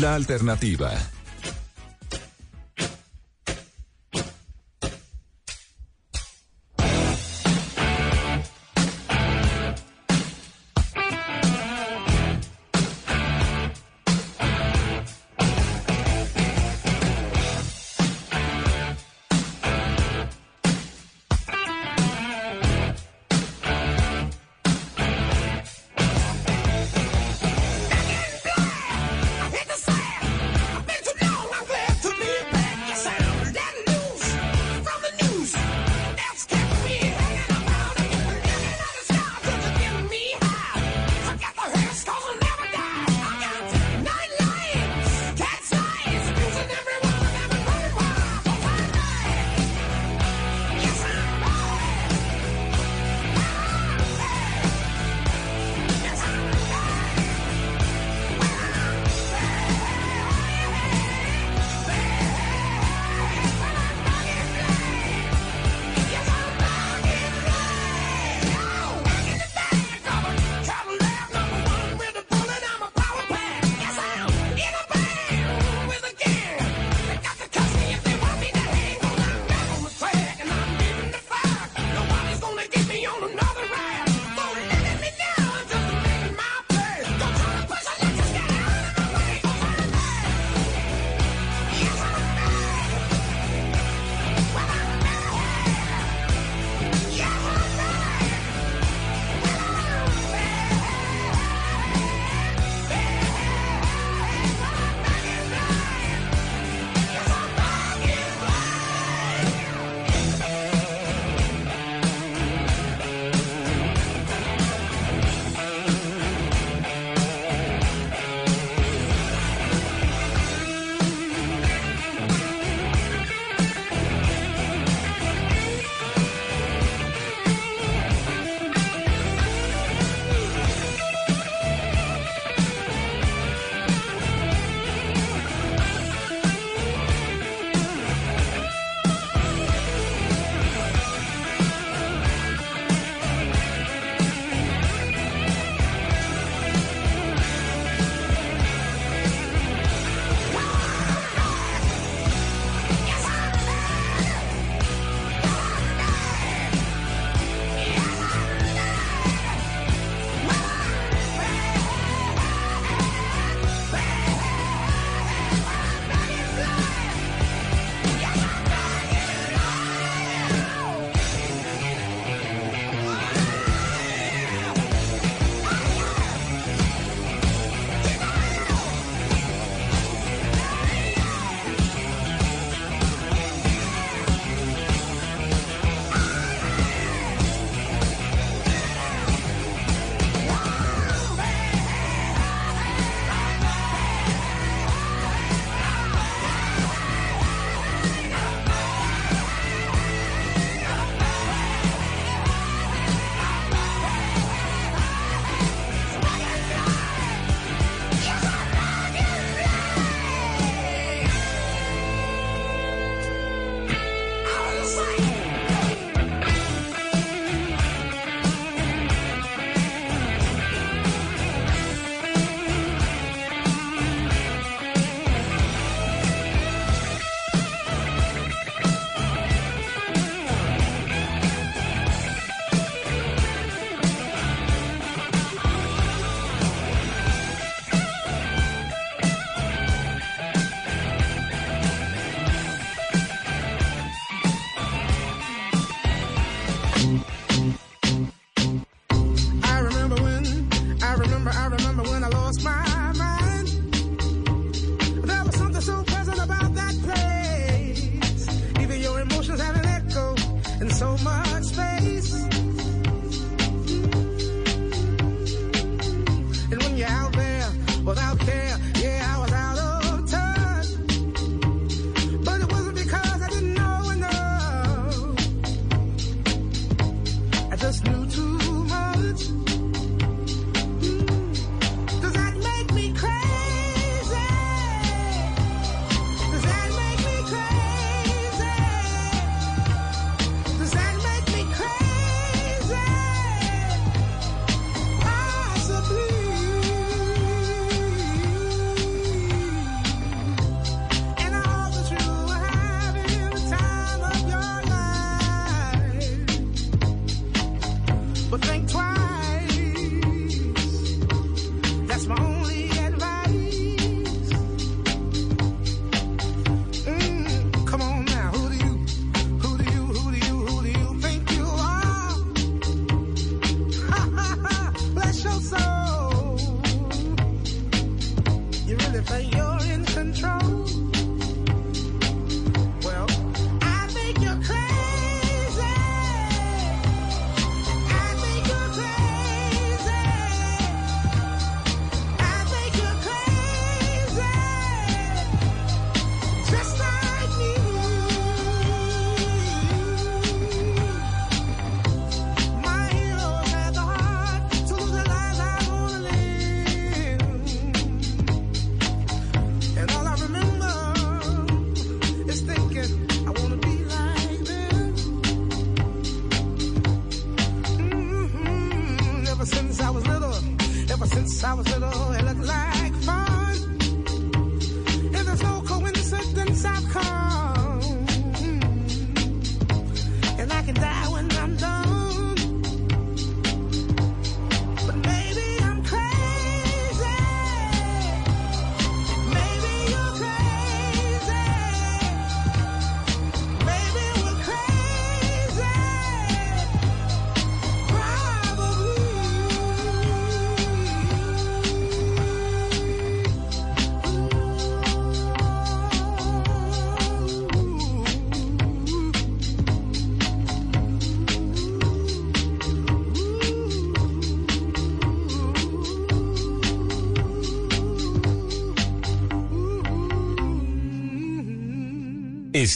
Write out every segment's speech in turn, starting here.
la alternativa.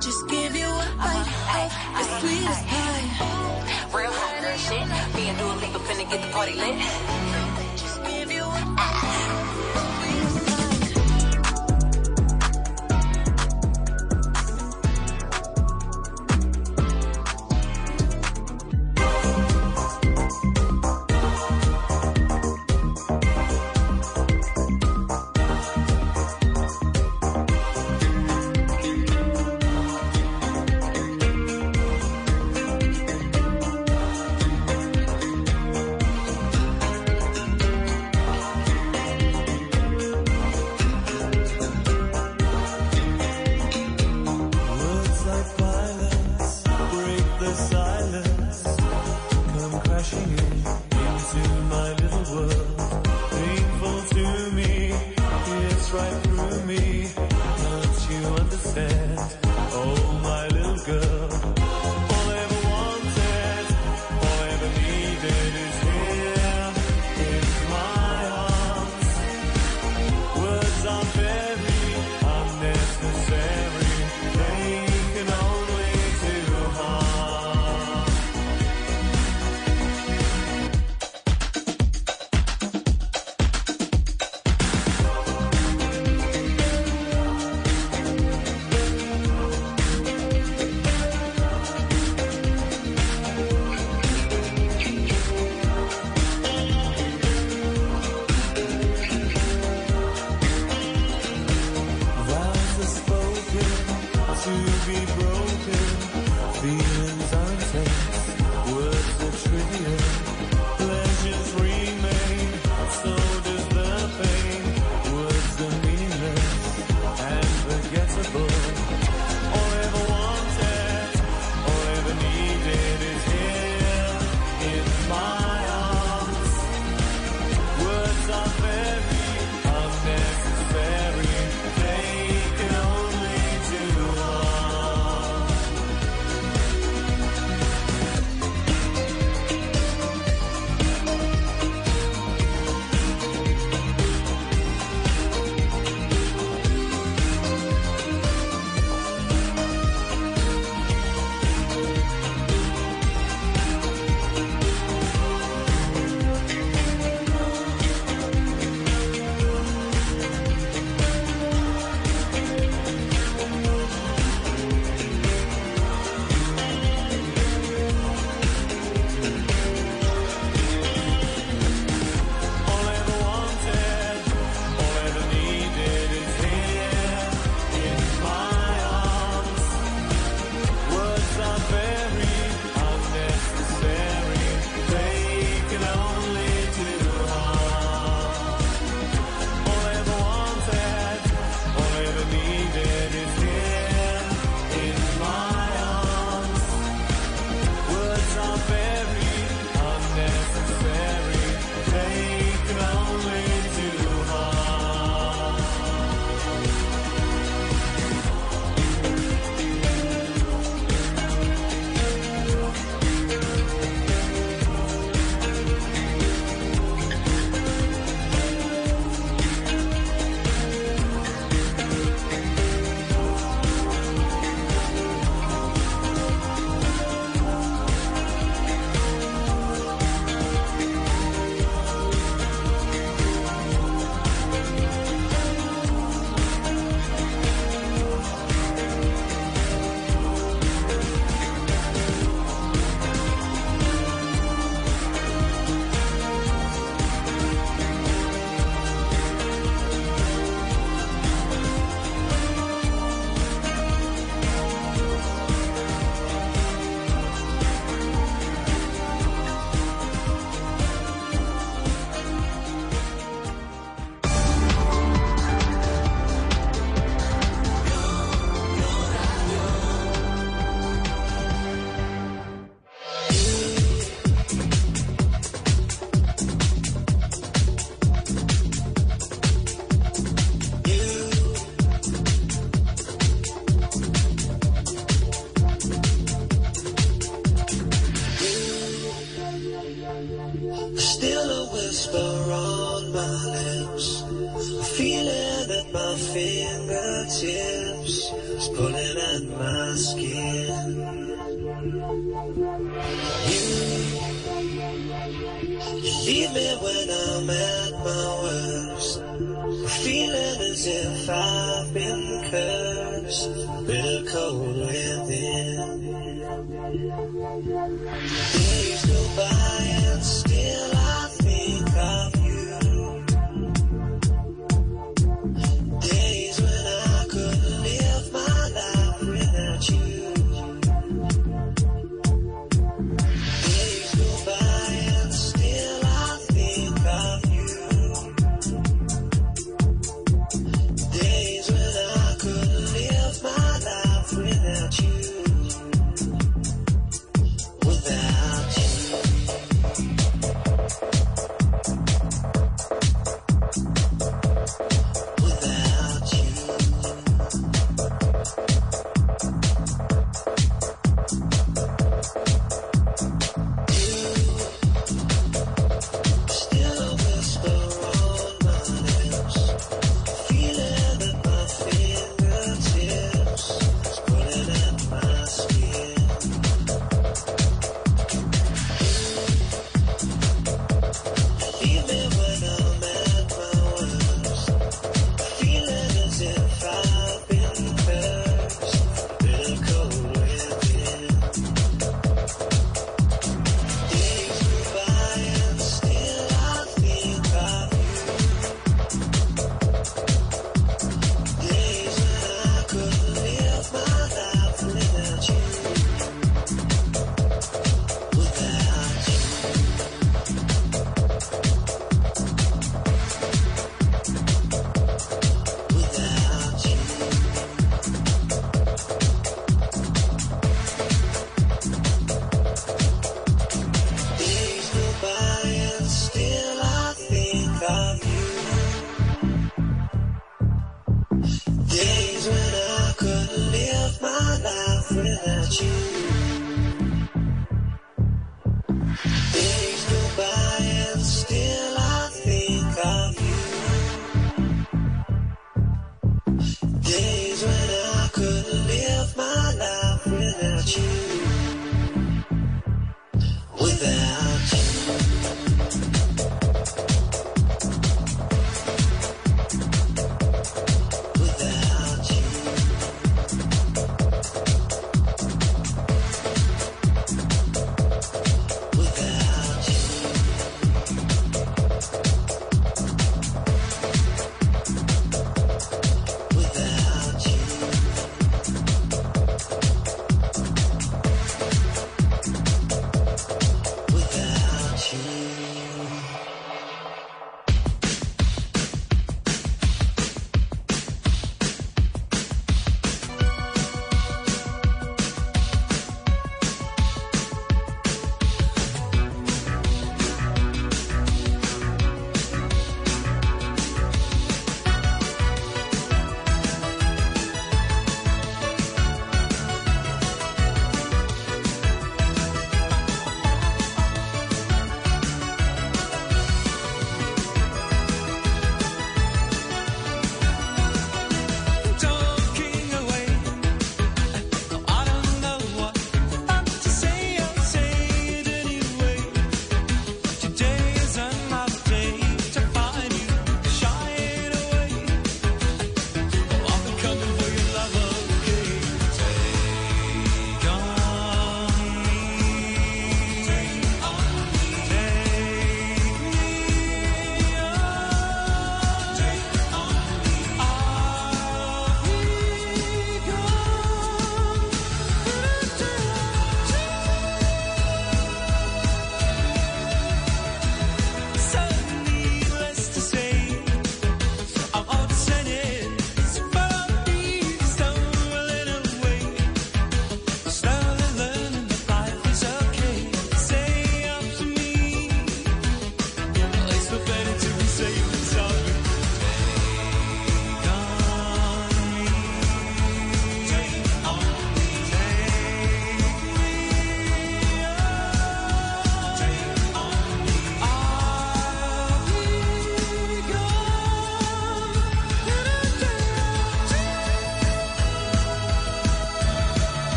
just give you a bite of the sweetest pie. Real hot girl shit. Me and Dua Lipa finna get the party lit.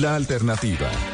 La alternativa.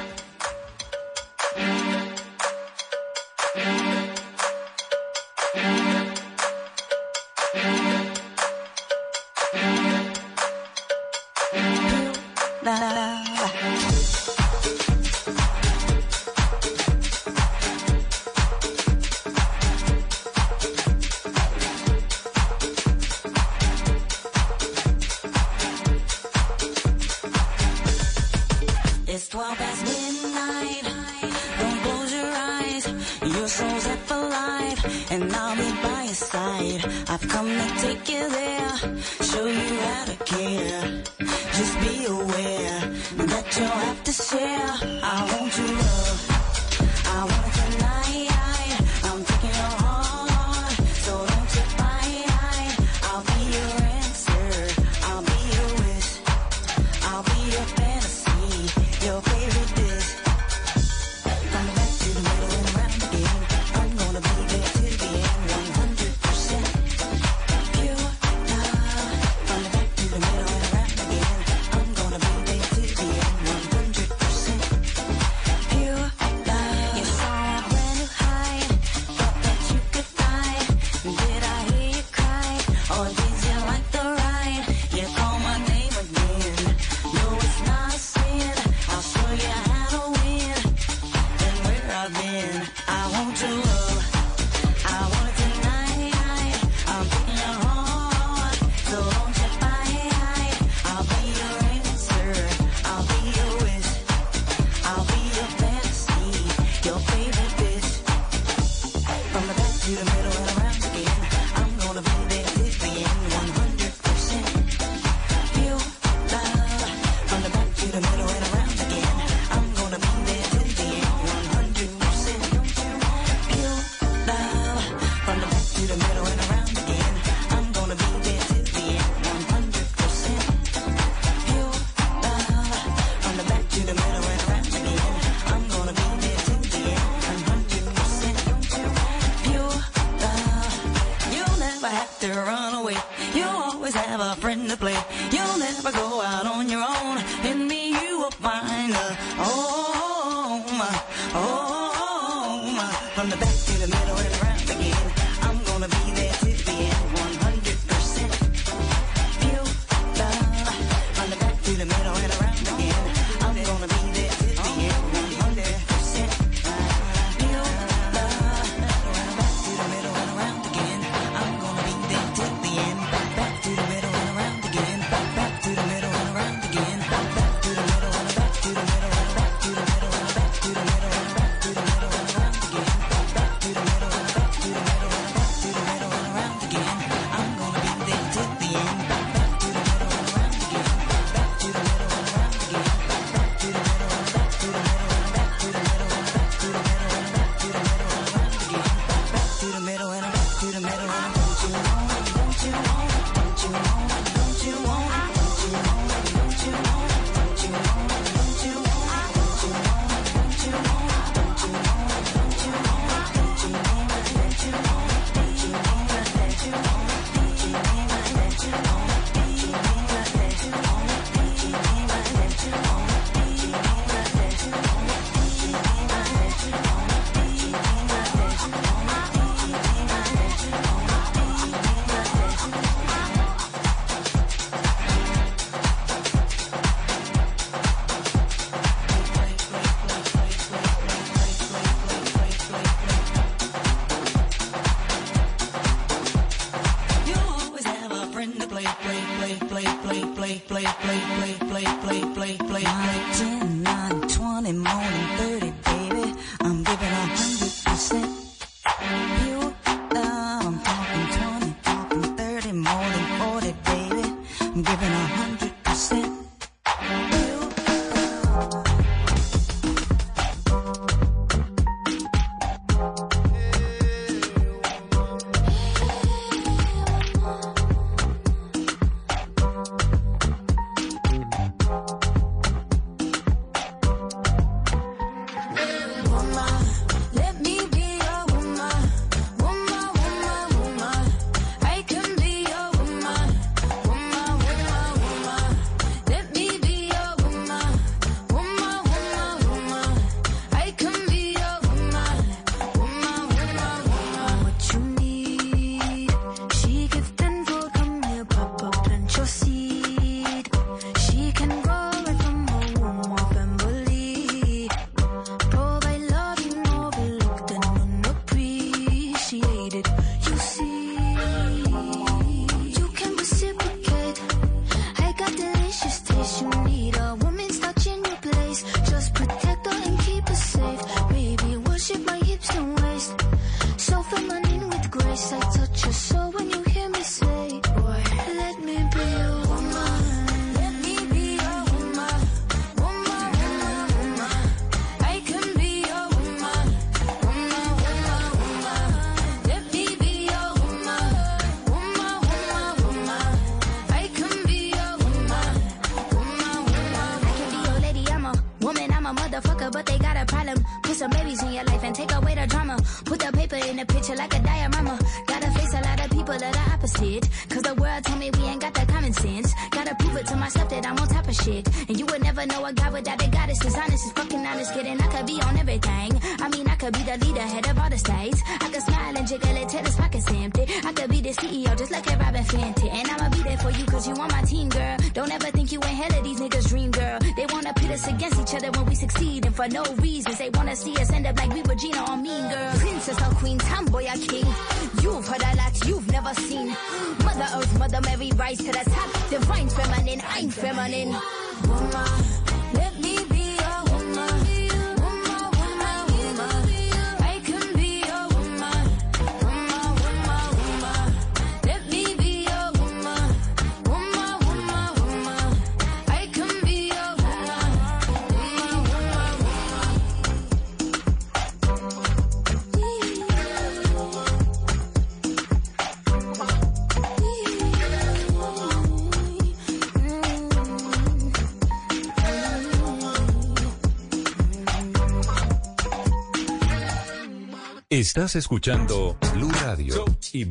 Estás escuchando Blu Radio y.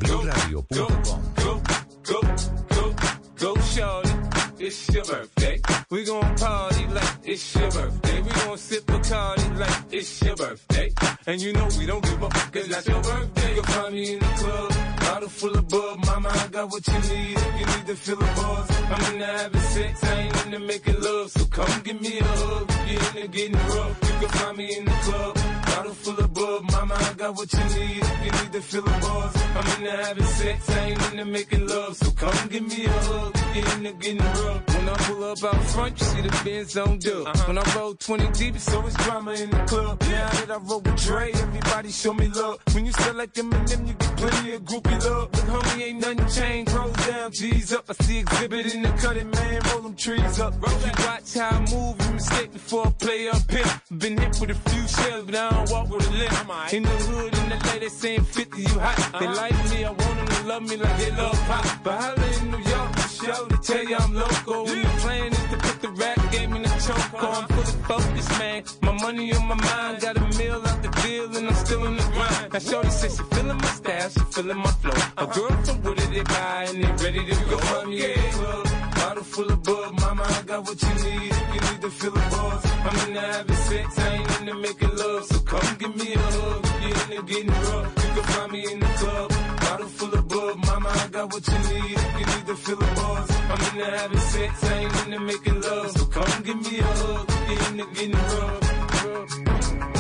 It's your birthday. We gon' party like it's your birthday. We gon' sip Bacardi like it's your birthday. And you know we don't give up cause that's your birthday. You'll find me in the club, bottle full of bub. Mama, I got what you need if you need to feel the buzz. I'm into having sex, I ain't into making love. So come give me a hug you're into getting rough. You can find me in the club, bottle full of bub. Mama, I got what you need you need to feel the buzz. I'm into having sex, I ain't into making love. So come give me a hug if you're into getting rough. When I pull up out front, you see the Benz on dub. When I roll 20 deep, it's always drama in the club. Now that I roll with Dre, everybody show me love. When you sell like them and them, you get plenty of groupie love. But homie, ain't nothing changed. Rolls down, G's up. I see Xzibit in the cutting, man. Roll them trees up. Roll you watch how I move, you mistake before I play up here. Been hit with a few shells, but I don't walk with a limp. In the hood, in the lady saying 50, you hot. They like me, I want them to love me like they love pop. But holla in New York, show to tell you I'm local. And the plan is to put the rap game in the choke. Uh-huh. I'm fully focused, man. My money on my mind, got a meal out the deal, and I'm still in the grind. Now, Shorty says she feeling my style, she feeling my flow. A uh-huh. girl from Wooded, they buy, and they ready to go. In the club, bottle full of bub. Mama, I got what you need if you need to feel the buzz. I'm into having sex, I ain't into making love. So come give me a hug if you're into getting rough. You can find me in the club, bottle full of bub. Mama, I got what you need if you need to feel the. I'm into having sex, I ain't into making love. So come give me a hug if you're into getting rough.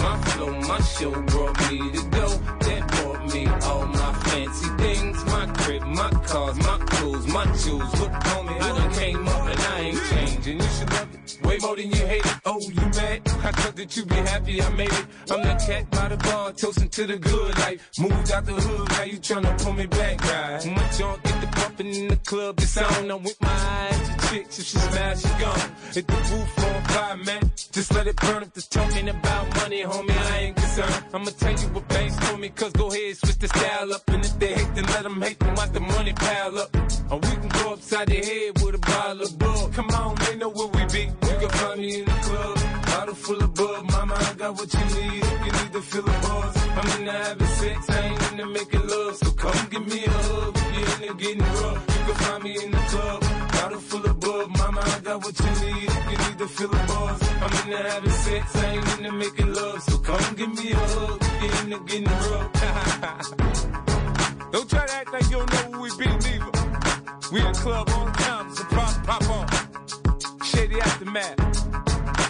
My flow, my show brought me to go. That brought me all my fancy things. My crib, my cars, my clothes, my jewels. Look, me. I done came up and I ain't Way more than you hate it. Oh, you mad? I thought that you be happy I made it. I'm that cat by the bar, toasting to the good life. Moved out the hood, now you tryna pull me back, right? My junk get the bumping in the club, it's on. I'm with my eyes to chicks, if she smash, she gone. Hit the roof on fire, man. Just let it burn if there's talking about money, homie, I ain't concerned. I'ma tell you what banks told me, cause go ahead, switch the style up. And if they hate, then let them hate, then watch the money pile up. Or we can go upside the head with a bottle of bug. Come on, they know where find me in the club, bottle full of bug. Mama, I got what you need if you need to feel the buzz. I'm into having sex, I ain't into making love. So come give me a hug if you're into getting rough. You can find me in the club, bottle full of bug. Mama, I got what you need if you need to feel the buzz. I'm into having sex, I ain't into making love. So come give me a hug if you're into getting rough. don't try to act like you don't know who we be, neither. We in the club on time, so pop, pop on. Shady aftermath.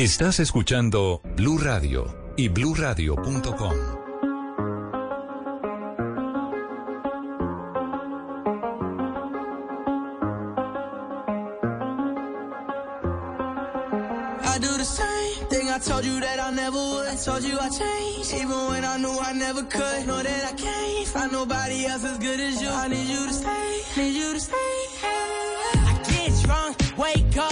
Estás escuchando Blue Radio y bluradio.com. I do the same thing I told you that I never would. I told you I changed, even when I knew I never could. Know that I can't find nobody else as good as you. I need you to stay, need you to stay. Hey. I get drunk, wake up.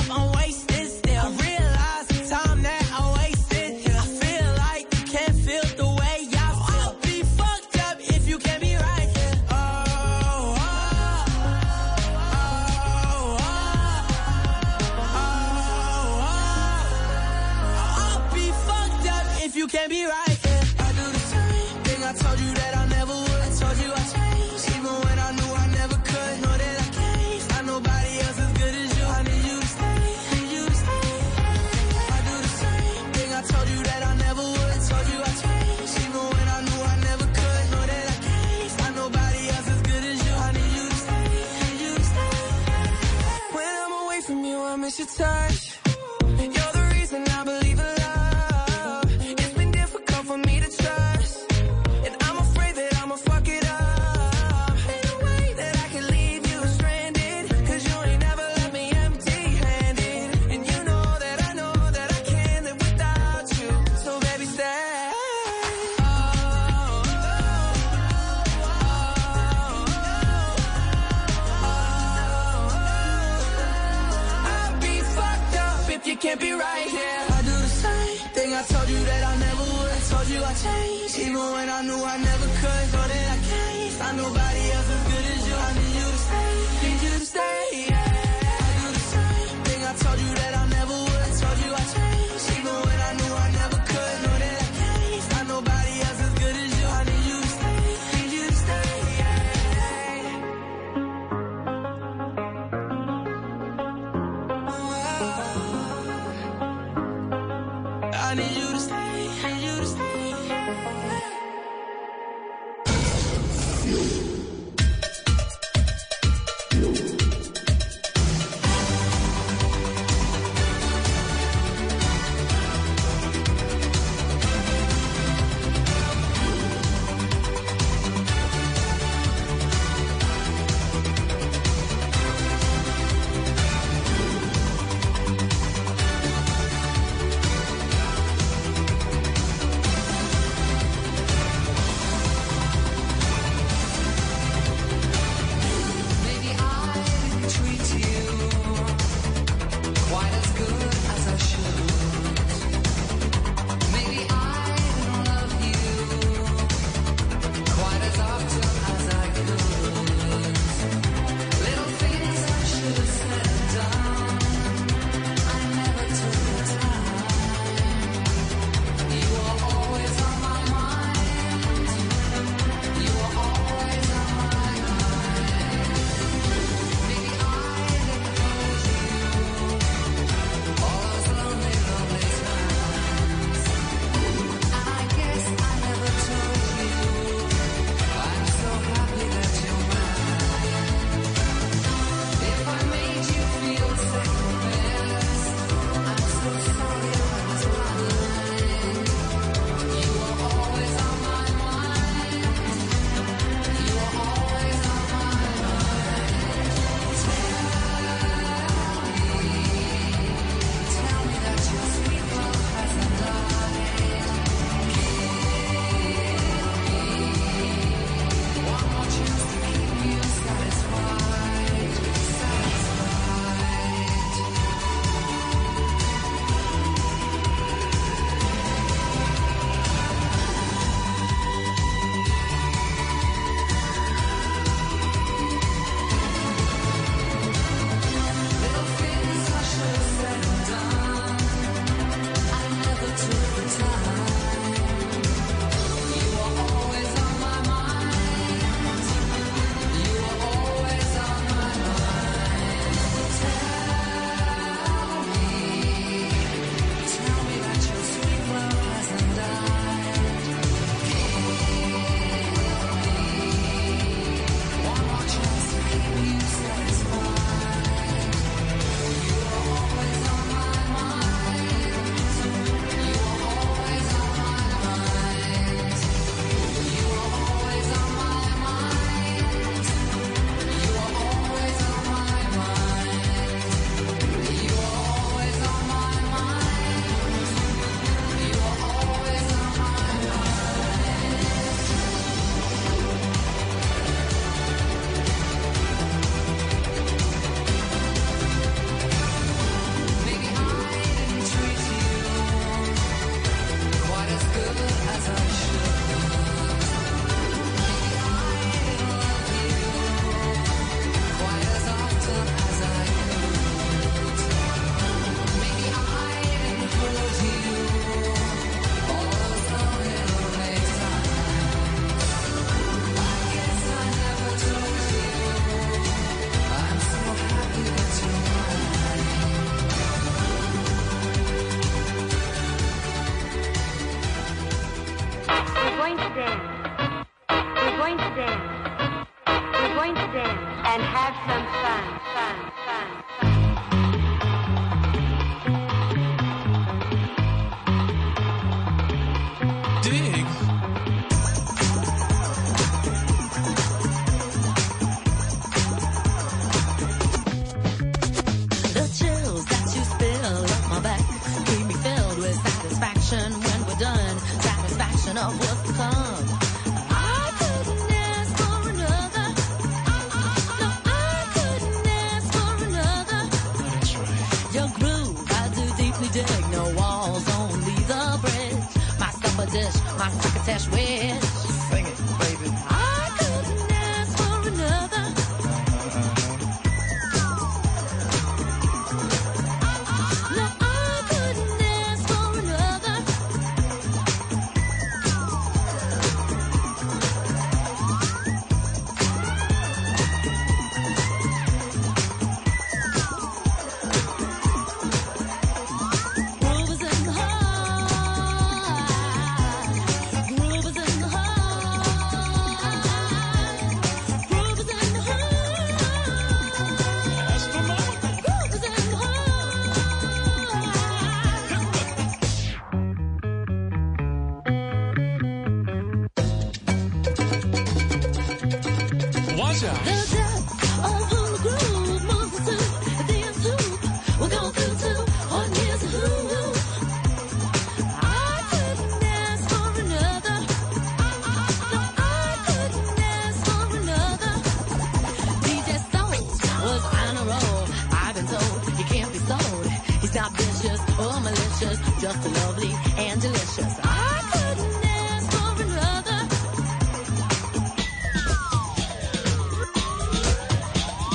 Just lovely and delicious. I couldn't ask for another.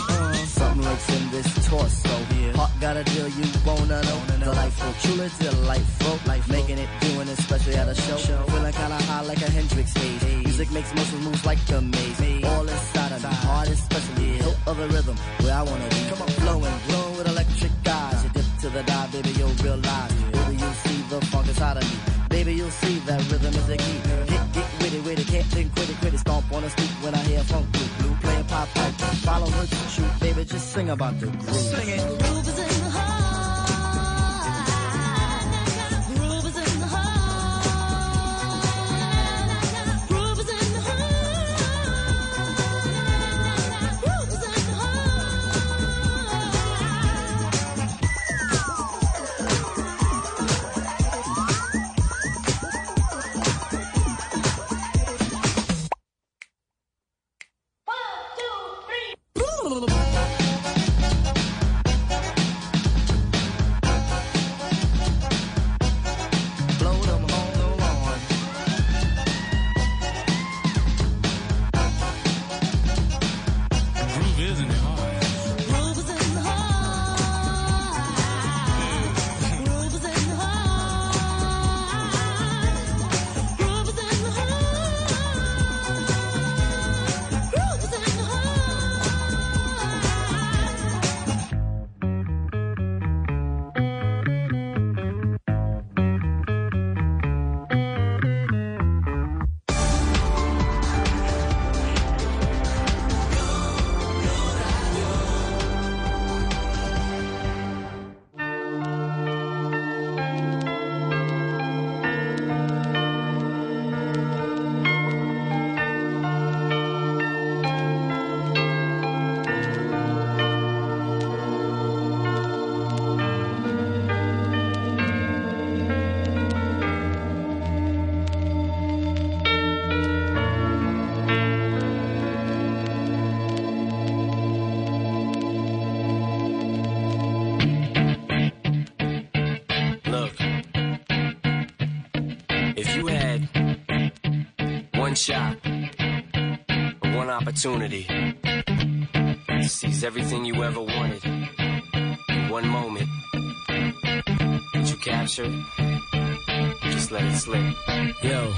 Uh, something lurks in this torso. Heart got a deal you wanna know. Delightful, truly delightful. Life making it, doing it, especially at a show. Feeling kinda high like a Hendrix haze. Music makes motion moves like a maze. All inside of me, heart especially. Hilt of the rhythm, where I wanna be. Come on, flowing, glowing with electric eyes. You dip to the dive, baby, you'll realize. Funk inside of me. Baby, you'll see that rhythm is the key. Get, get witty, witty, can't think, quit it, quit it. Stomp on the street when I hear funk blue, blue, playing pop pipe. Follow her to shoot, baby, just sing about the groove. Sing it. Groove is in opportunity to seize everything you ever wanted in one moment, would you capture? Just let it slip. Yo.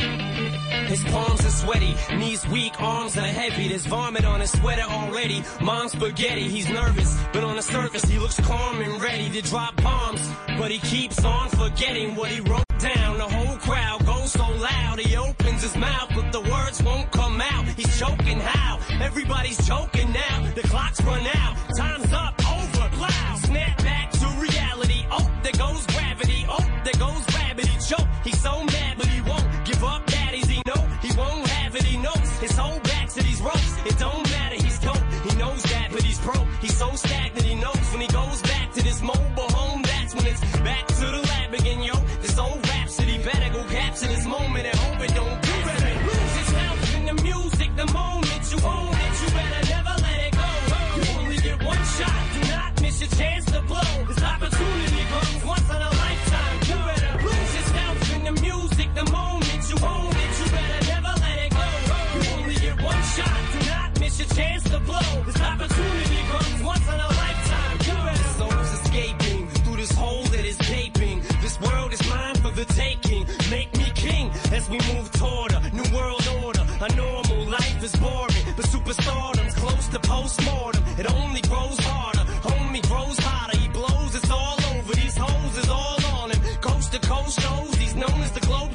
His palms are sweaty, knees weak, arms are heavy. There's vomit on his sweater already. Mom's spaghetti, he's nervous, but on the surface he looks calm and ready to drop bombs. But he keeps on forgetting what he wrote down. The whole crowd goes so loud, he opens his mouth, but the words won't come out. He's choking how? Everybody's choking now. The clock's run out, time's up, over, loud. Snap back to reality. Oh, there goes gravity. Oh, there goes gravity. Choke. He's so mad, but he won't give up. Daddies, he know he won't have it. He knows his whole back to these ropes. It don't matter. He's dope. He knows that, but he's broke. He's so stagnant. stardom's close to postmortem. It only grows harder, homie grows hotter. He blows, it's all over. These hoes is all on him. Coast to coast shows, he's known as the globe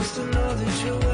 just you're